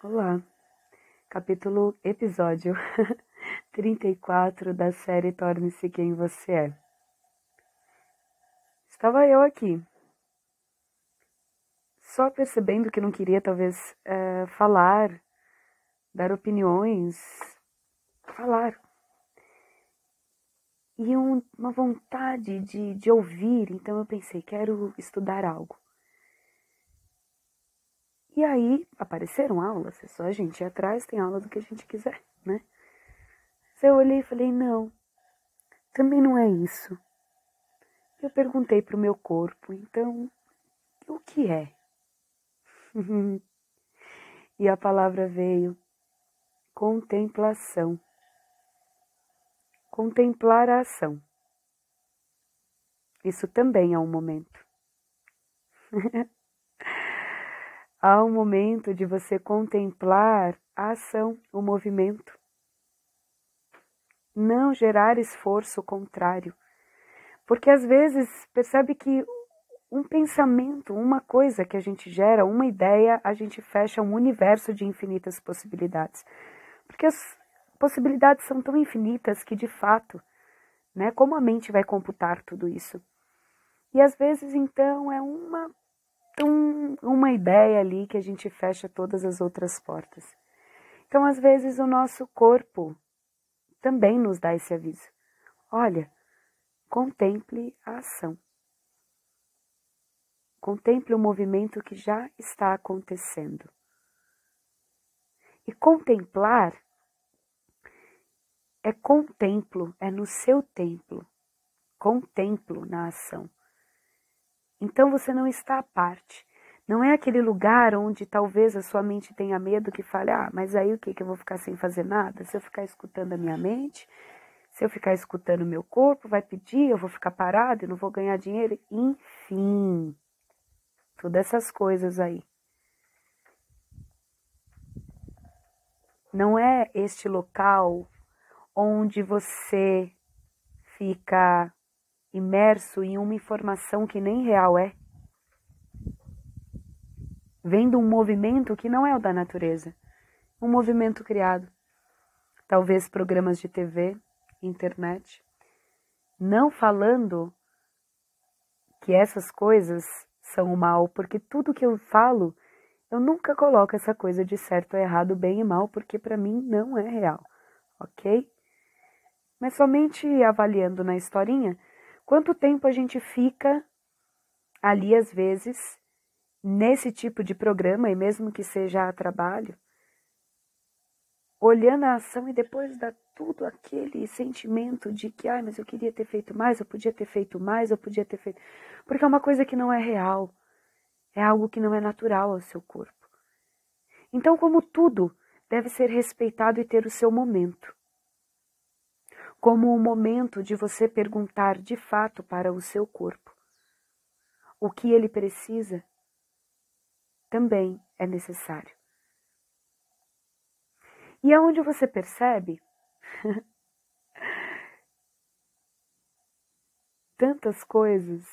Olá, capítulo, episódio 34 da série Torne-se Quem Você É. Estava eu aqui, só percebendo que não queria, talvez, é, falar, dar opiniões, falar. E um, uma vontade de, de ouvir, então eu pensei, quero estudar algo. E aí apareceram aulas, é só a gente ir atrás, tem aula do que a gente quiser, né? Mas eu olhei e falei, não, também não é isso. Eu perguntei para o meu corpo, então, o que é? e a palavra veio, contemplação. Contemplar a ação. Isso também é um momento. Há um momento de você contemplar a ação, o movimento. Não gerar esforço contrário. Porque às vezes percebe que um pensamento, uma coisa que a gente gera, uma ideia, a gente fecha um universo de infinitas possibilidades. Porque as possibilidades são tão infinitas que, de fato, né, como a mente vai computar tudo isso? E às vezes, então, é uma um, uma ideia ali que a gente fecha todas as outras portas. Então, às vezes, o nosso corpo também nos dá esse aviso. Olha, contemple a ação. Contemple o movimento que já está acontecendo. E contemplar é contemplo, é no seu templo. Contemplo na ação. Então você não está à parte. Não é aquele lugar onde talvez a sua mente tenha medo que fale, ah, mas aí o que? Que eu vou ficar sem fazer nada? Se eu ficar escutando a minha mente, se eu ficar escutando o meu corpo, vai pedir, eu vou ficar parado, eu não vou ganhar dinheiro, enfim. Todas essas coisas aí. Não é este local onde você fica imerso em uma informação que nem real é, vendo um movimento que não é o da natureza, um movimento criado, talvez programas de TV, internet, não falando que essas coisas são o mal, porque tudo que eu falo, eu nunca coloco essa coisa de certo ou errado, bem e mal, porque para mim não é real, ok? Mas somente avaliando na historinha, Quanto tempo a gente fica ali, às vezes, nesse tipo de programa, e mesmo que seja a trabalho, olhando a ação e depois dá tudo aquele sentimento de que, ai, mas eu queria ter feito mais, eu podia ter feito mais, eu podia ter feito. Porque é uma coisa que não é real, é algo que não é natural ao seu corpo. Então, como tudo, deve ser respeitado e ter o seu momento como o momento de você perguntar de fato para o seu corpo o que ele precisa, também é necessário. E aonde você percebe tantas coisas.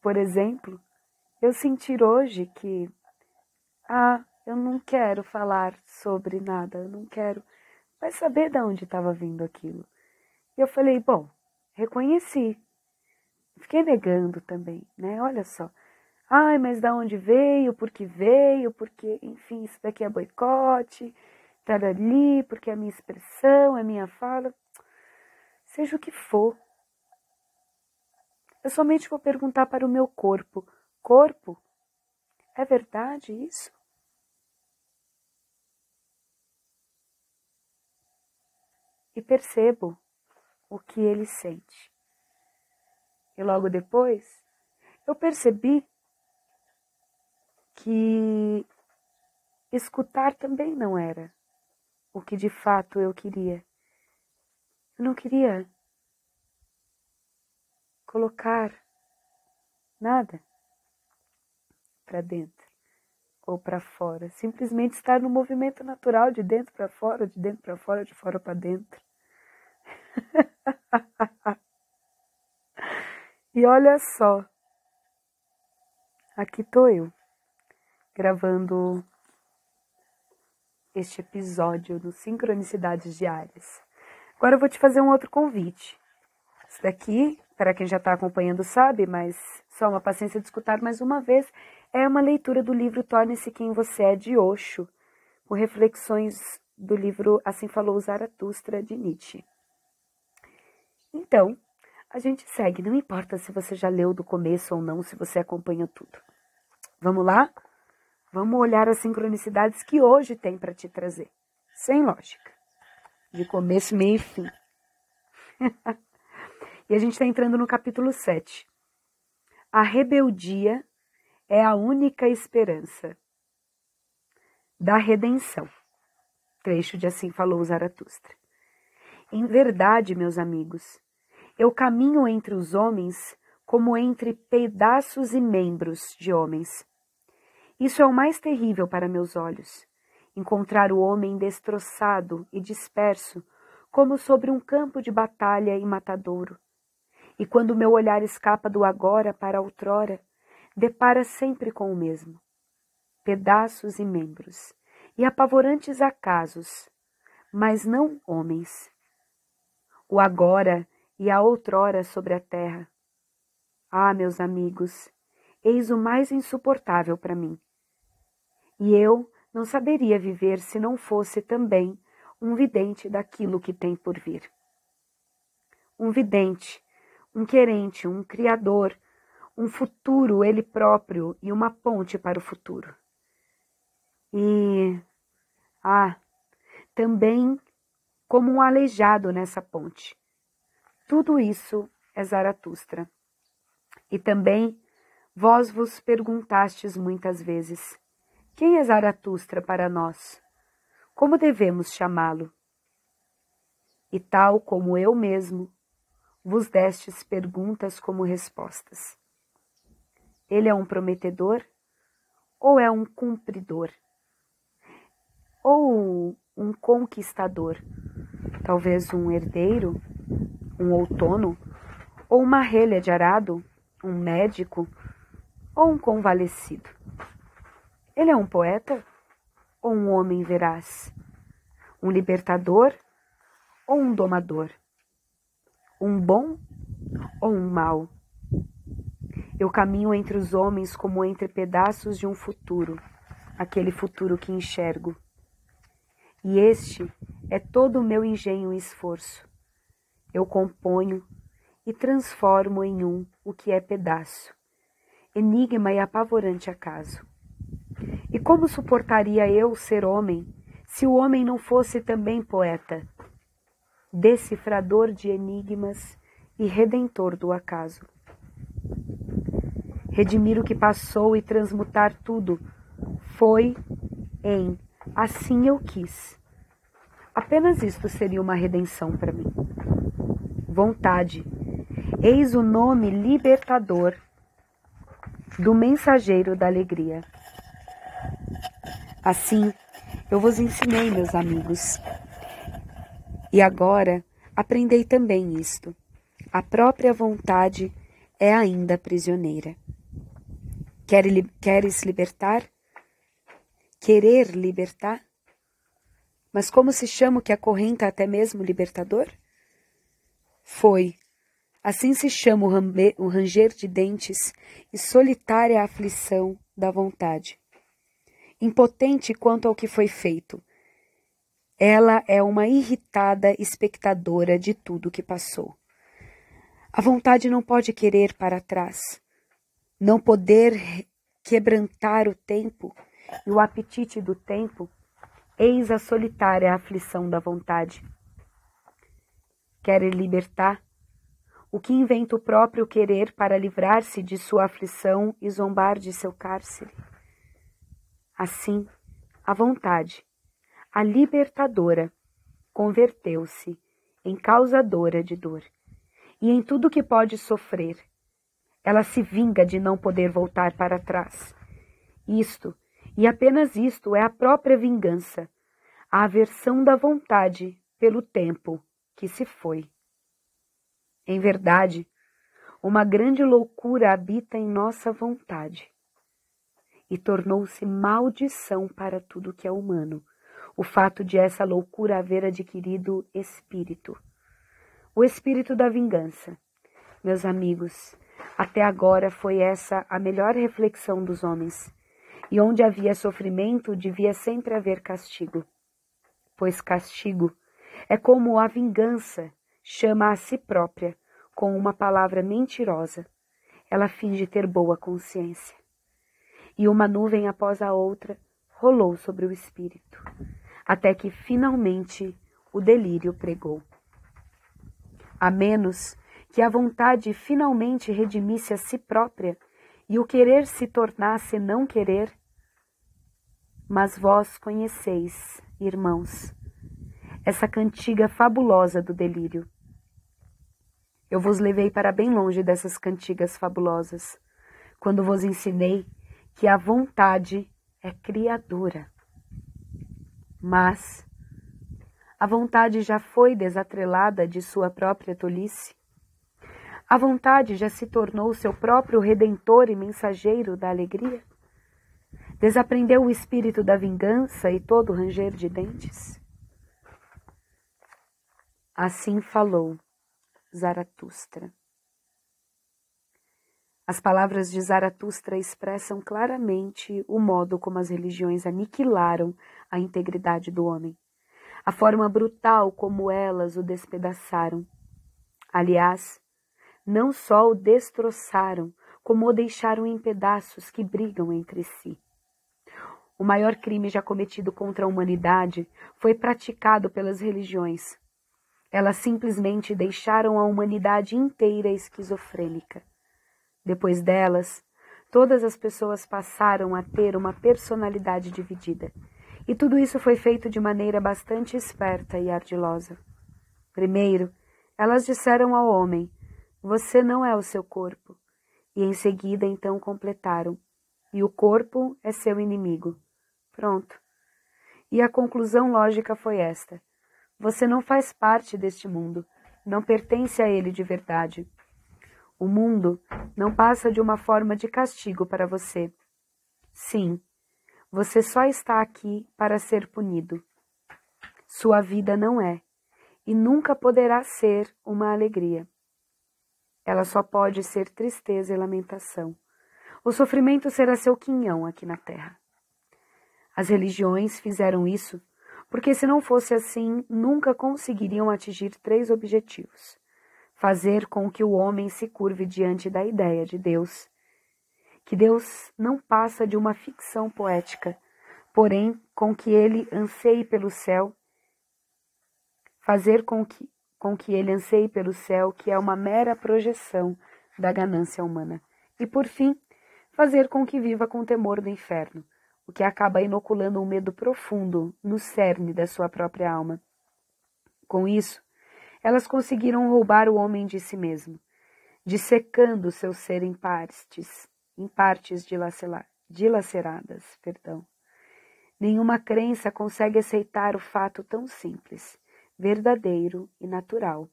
Por exemplo, eu sentir hoje que, ah, eu não quero falar sobre nada, eu não quero vai saber de onde estava vindo aquilo. E eu falei, bom, reconheci. Fiquei negando também, né? Olha só. Ai, mas da onde veio? Por que veio? Porque, enfim, isso daqui é boicote, tá ali, porque é a minha expressão, é a minha fala. Seja o que for. Eu somente vou perguntar para o meu corpo: corpo, é verdade isso? E percebo o que ele sente. E logo depois, eu percebi que escutar também não era o que de fato eu queria. Eu não queria colocar nada para dentro ou para fora, simplesmente estar no movimento natural de dentro para fora, de dentro para fora, de fora para dentro. E olha só, aqui tô eu, gravando este episódio do Sincronicidades Diárias. Agora eu vou te fazer um outro convite. Isso daqui, para quem já está acompanhando sabe, mas só uma paciência de escutar mais uma vez, é uma leitura do livro Torne-se Quem Você É de Osho, com reflexões do livro Assim Falou Zaratustra de Nietzsche. Então, a gente segue, não importa se você já leu do começo ou não, se você acompanha tudo. Vamos lá? Vamos olhar as sincronicidades que hoje tem para te trazer, sem lógica, de começo, meio e fim. e a gente está entrando no capítulo 7. A rebeldia é a única esperança da redenção. Trecho de Assim Falou Zaratustra. Em verdade, meus amigos, eu caminho entre os homens como entre pedaços e membros de homens isso é o mais terrível para meus olhos. Encontrar o homem destroçado e disperso, como sobre um campo de batalha e matadouro. E quando meu olhar escapa do agora para outrora, depara sempre com o mesmo. Pedaços e membros, e apavorantes acasos, mas não homens. O agora e a outrora sobre a terra. Ah, meus amigos, eis o mais insuportável para mim e eu não saberia viver se não fosse também um vidente daquilo que tem por vir. Um vidente, um querente, um criador, um futuro ele próprio e uma ponte para o futuro. E, ah, também como um aleijado nessa ponte. Tudo isso é Zaratustra. E também vós vos perguntastes muitas vezes: quem é Zaratustra para nós? Como devemos chamá-lo? E tal como eu mesmo, vos destes perguntas como respostas. Ele é um prometedor ou é um cumpridor? Ou um conquistador? Talvez um herdeiro, um outono, ou uma relha de arado, um médico ou um convalescido. Ele é um poeta ou um homem veraz? Um libertador ou um domador? Um bom ou um mau? Eu caminho entre os homens como entre pedaços de um futuro, aquele futuro que enxergo. E este é todo o meu engenho e esforço. Eu componho e transformo em um o que é pedaço, enigma e apavorante acaso. E como suportaria eu ser homem se o homem não fosse também poeta, decifrador de enigmas e redentor do acaso? Redimir o que passou e transmutar tudo foi em assim eu quis. Apenas isto seria uma redenção para mim. Vontade. Eis o nome libertador do mensageiro da alegria. Assim, eu vos ensinei, meus amigos. E agora aprendei também isto: a própria vontade é ainda prisioneira. Queres libertar? Querer libertar? Mas como se chama o que acorrenta até mesmo libertador? Foi. Assim se chama o ranger de dentes e solitária aflição da vontade impotente quanto ao que foi feito. Ela é uma irritada espectadora de tudo que passou. A vontade não pode querer para trás, não poder quebrantar o tempo e o apetite do tempo, eis a solitária aflição da vontade. Quer libertar? O que inventa o próprio querer para livrar-se de sua aflição e zombar de seu cárcere? Assim, a vontade, a libertadora, converteu-se em causadora de dor. E em tudo que pode sofrer, ela se vinga de não poder voltar para trás. Isto, e apenas isto, é a própria vingança, a aversão da vontade pelo tempo que se foi. Em verdade, uma grande loucura habita em nossa vontade e tornou-se maldição para tudo que é humano, o fato de essa loucura haver adquirido espírito. O espírito da vingança. Meus amigos, até agora foi essa a melhor reflexão dos homens. E onde havia sofrimento, devia sempre haver castigo. Pois castigo é como a vingança chama a si própria com uma palavra mentirosa. Ela finge ter boa consciência. E uma nuvem após a outra rolou sobre o espírito, até que finalmente o delírio pregou. A menos que a vontade finalmente redimisse a si própria e o querer se tornasse não querer. Mas vós conheceis, irmãos, essa cantiga fabulosa do delírio. Eu vos levei para bem longe dessas cantigas fabulosas, quando vos ensinei que a vontade é criadora. Mas a vontade já foi desatrelada de sua própria tolice. A vontade já se tornou seu próprio redentor e mensageiro da alegria? Desaprendeu o espírito da vingança e todo ranger de dentes? Assim falou Zaratustra. As palavras de Zaratustra expressam claramente o modo como as religiões aniquilaram a integridade do homem, a forma brutal como elas o despedaçaram. Aliás, não só o destroçaram, como o deixaram em pedaços que brigam entre si. O maior crime já cometido contra a humanidade foi praticado pelas religiões. Elas simplesmente deixaram a humanidade inteira esquizofrênica. Depois delas, todas as pessoas passaram a ter uma personalidade dividida. E tudo isso foi feito de maneira bastante esperta e ardilosa. Primeiro, elas disseram ao homem você não é o seu corpo. E em seguida então completaram: E o corpo é seu inimigo. Pronto. E a conclusão lógica foi esta: Você não faz parte deste mundo, não pertence a ele de verdade. O mundo não passa de uma forma de castigo para você. Sim, você só está aqui para ser punido. Sua vida não é, e nunca poderá ser, uma alegria. Ela só pode ser tristeza e lamentação. O sofrimento será seu quinhão aqui na terra. As religiões fizeram isso porque, se não fosse assim, nunca conseguiriam atingir três objetivos: fazer com que o homem se curve diante da ideia de Deus, que Deus não passa de uma ficção poética, porém com que ele anseie pelo céu, fazer com que com que ele anseie pelo céu, que é uma mera projeção da ganância humana. E, por fim, fazer com que viva com temor do inferno, o que acaba inoculando um medo profundo no cerne da sua própria alma. Com isso, elas conseguiram roubar o homem de si mesmo, dissecando seu ser em partes, em partes dilaceradas. Perdão. Nenhuma crença consegue aceitar o fato tão simples verdadeiro e natural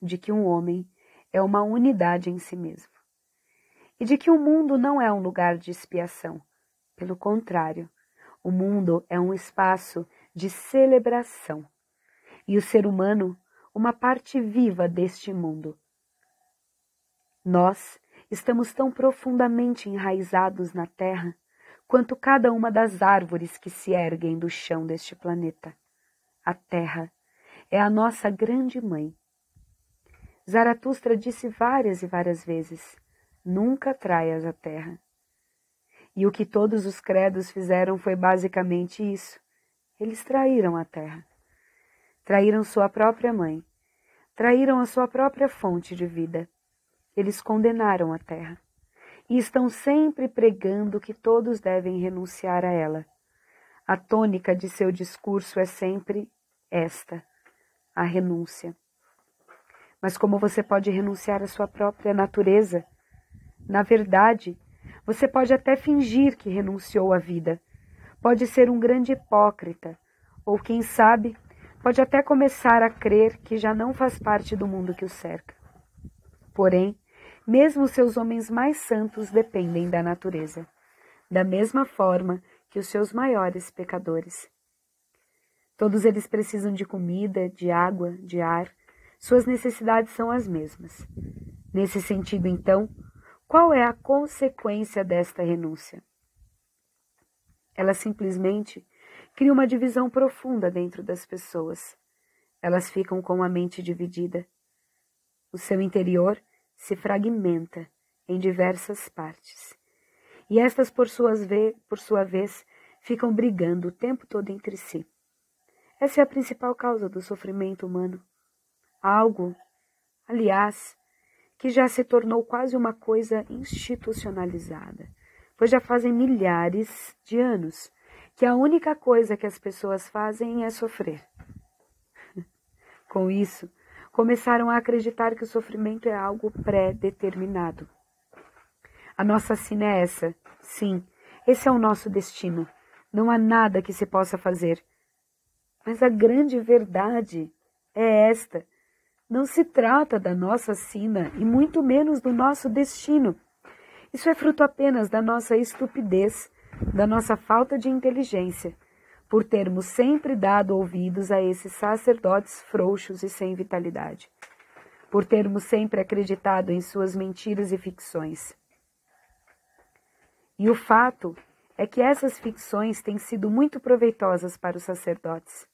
de que um homem é uma unidade em si mesmo e de que o mundo não é um lugar de expiação. Pelo contrário, o mundo é um espaço de celebração e o ser humano uma parte viva deste mundo. Nós estamos tão profundamente enraizados na terra quanto cada uma das árvores que se erguem do chão deste planeta. A terra é a nossa grande mãe. Zaratustra disse várias e várias vezes: nunca traias a terra. E o que todos os credos fizeram foi basicamente isso. Eles traíram a terra. Traíram sua própria mãe. Traíram a sua própria fonte de vida. Eles condenaram a terra. E estão sempre pregando que todos devem renunciar a ela. A tônica de seu discurso é sempre esta: a renúncia. Mas como você pode renunciar à sua própria natureza? Na verdade, você pode até fingir que renunciou à vida. Pode ser um grande hipócrita, ou quem sabe, pode até começar a crer que já não faz parte do mundo que o cerca. Porém, mesmo seus homens mais santos dependem da natureza. da mesma forma que os seus maiores pecadores. Todos eles precisam de comida, de água, de ar. Suas necessidades são as mesmas. Nesse sentido, então, qual é a consequência desta renúncia? Ela simplesmente cria uma divisão profunda dentro das pessoas. Elas ficam com a mente dividida. O seu interior se fragmenta em diversas partes. E estas, por, suas ve por sua vez, ficam brigando o tempo todo entre si. Essa é a principal causa do sofrimento humano. Algo, aliás, que já se tornou quase uma coisa institucionalizada, pois já fazem milhares de anos que a única coisa que as pessoas fazem é sofrer. Com isso, começaram a acreditar que o sofrimento é algo pré-determinado. A nossa sina é essa. Sim, esse é o nosso destino. Não há nada que se possa fazer. Mas a grande verdade é esta. Não se trata da nossa sina e muito menos do nosso destino. Isso é fruto apenas da nossa estupidez, da nossa falta de inteligência, por termos sempre dado ouvidos a esses sacerdotes frouxos e sem vitalidade, por termos sempre acreditado em suas mentiras e ficções. E o fato é que essas ficções têm sido muito proveitosas para os sacerdotes.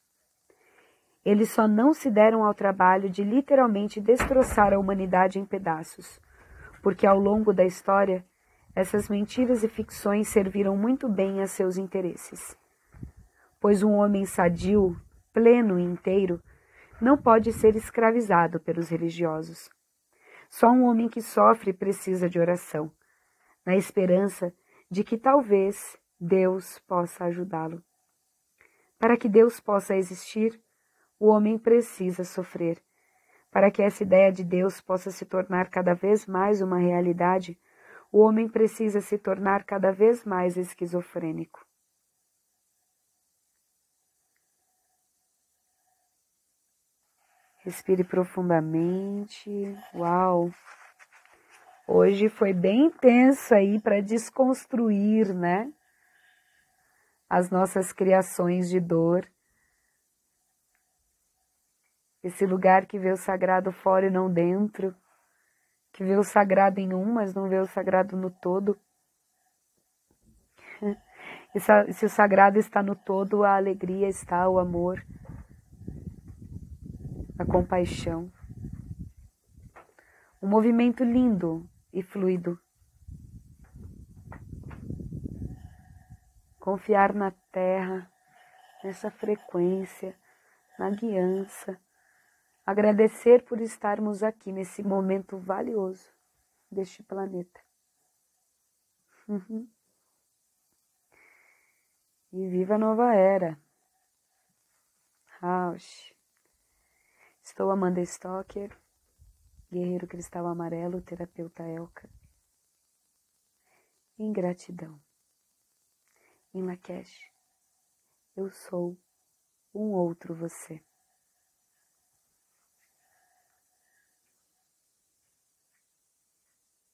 Eles só não se deram ao trabalho de literalmente destroçar a humanidade em pedaços, porque ao longo da história, essas mentiras e ficções serviram muito bem a seus interesses. Pois um homem sadio, pleno e inteiro, não pode ser escravizado pelos religiosos. Só um homem que sofre precisa de oração, na esperança de que talvez Deus possa ajudá-lo. Para que Deus possa existir, o homem precisa sofrer. Para que essa ideia de Deus possa se tornar cada vez mais uma realidade, o homem precisa se tornar cada vez mais esquizofrênico. Respire profundamente. Uau! Hoje foi bem intenso aí para desconstruir, né? As nossas criações de dor. Esse lugar que vê o sagrado fora e não dentro, que vê o sagrado em um, mas não vê o sagrado no todo. E se o sagrado está no todo, a alegria está, o amor, a compaixão. Um movimento lindo e fluido. Confiar na terra, nessa frequência, na guiança. Agradecer por estarmos aqui nesse momento valioso deste planeta. Uhum. E viva a nova era. Rausch. Estou Amanda Stocker Guerreiro Cristal Amarelo, terapeuta Elka. Ingratidão. Em Lakesh, eu sou um outro você.